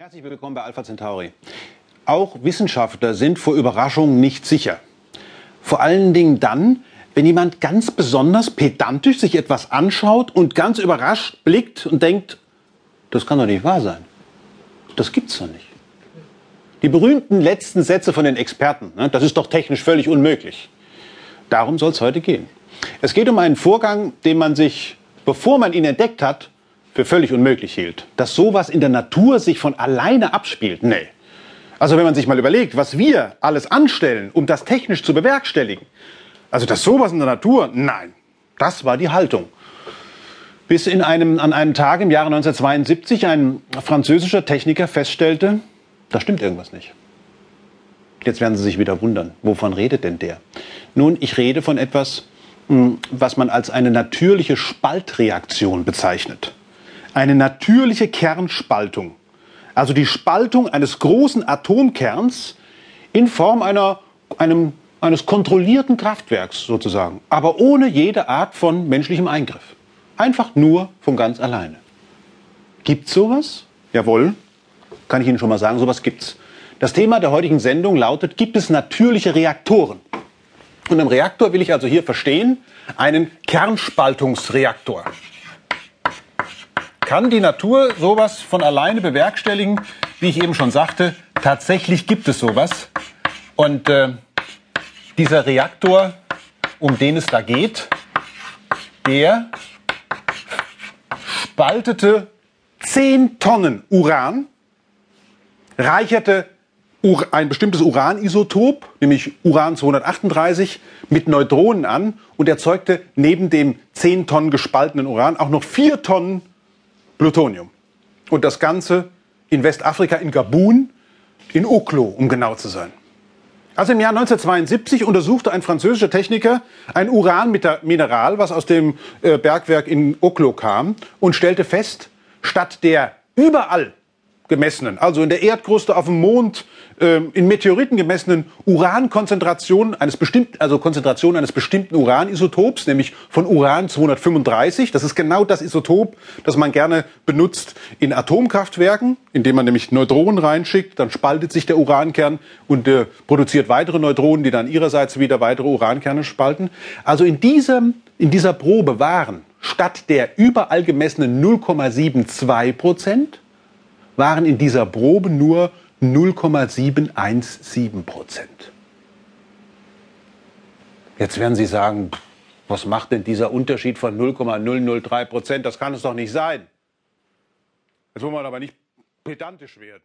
Herzlich willkommen bei Alpha Centauri. Auch Wissenschaftler sind vor Überraschungen nicht sicher. Vor allen Dingen dann, wenn jemand ganz besonders pedantisch sich etwas anschaut und ganz überrascht blickt und denkt, das kann doch nicht wahr sein. Das gibt's doch nicht. Die berühmten letzten Sätze von den Experten, ne, das ist doch technisch völlig unmöglich. Darum soll es heute gehen. Es geht um einen Vorgang, den man sich, bevor man ihn entdeckt hat, für völlig unmöglich hielt. Dass sowas in der Natur sich von alleine abspielt, nee. Also wenn man sich mal überlegt, was wir alles anstellen, um das technisch zu bewerkstelligen, also dass sowas in der Natur, nein, das war die Haltung. Bis in einem, an einem Tag im Jahre 1972 ein französischer Techniker feststellte, da stimmt irgendwas nicht. Jetzt werden Sie sich wieder wundern, wovon redet denn der? Nun, ich rede von etwas, hm, was man als eine natürliche Spaltreaktion bezeichnet. Eine natürliche Kernspaltung. Also die Spaltung eines großen Atomkerns in Form einer, einem, eines kontrollierten Kraftwerks sozusagen, aber ohne jede Art von menschlichem Eingriff. Einfach nur von ganz alleine. Gibt sowas? Jawohl, kann ich Ihnen schon mal sagen, sowas gibt's. Das Thema der heutigen Sendung lautet, gibt es natürliche Reaktoren? Und im Reaktor will ich also hier verstehen, einen Kernspaltungsreaktor. Kann die Natur sowas von alleine bewerkstelligen? Wie ich eben schon sagte, tatsächlich gibt es sowas. Und äh, dieser Reaktor, um den es da geht, der spaltete 10 Tonnen Uran, reicherte ein bestimmtes Uranisotop, nämlich Uran 238, mit Neutronen an und erzeugte neben dem 10 Tonnen gespaltenen Uran auch noch 4 Tonnen Plutonium. Und das Ganze in Westafrika, in Gabun, in Oklo, um genau zu sein. Also im Jahr 1972 untersuchte ein französischer Techniker ein Uranmineral, was aus dem äh, Bergwerk in Oklo kam, und stellte fest, statt der überall gemessenen, also in der Erdkruste, auf dem Mond, ähm, in Meteoriten gemessenen Urankonzentrationen eines bestimmten, also Konzentration eines bestimmten Uranisotops, nämlich von Uran 235. Das ist genau das Isotop, das man gerne benutzt in Atomkraftwerken, indem man nämlich Neutronen reinschickt, dann spaltet sich der Urankern und äh, produziert weitere Neutronen, die dann ihrerseits wieder weitere Urankerne spalten. Also in diesem, in dieser Probe waren statt der überall gemessenen 0,72 Prozent waren in dieser Probe nur 0,717 Prozent. Jetzt werden Sie sagen, was macht denn dieser Unterschied von 0,003 Prozent? Das kann es doch nicht sein. Jetzt wollen wir aber nicht pedantisch werden.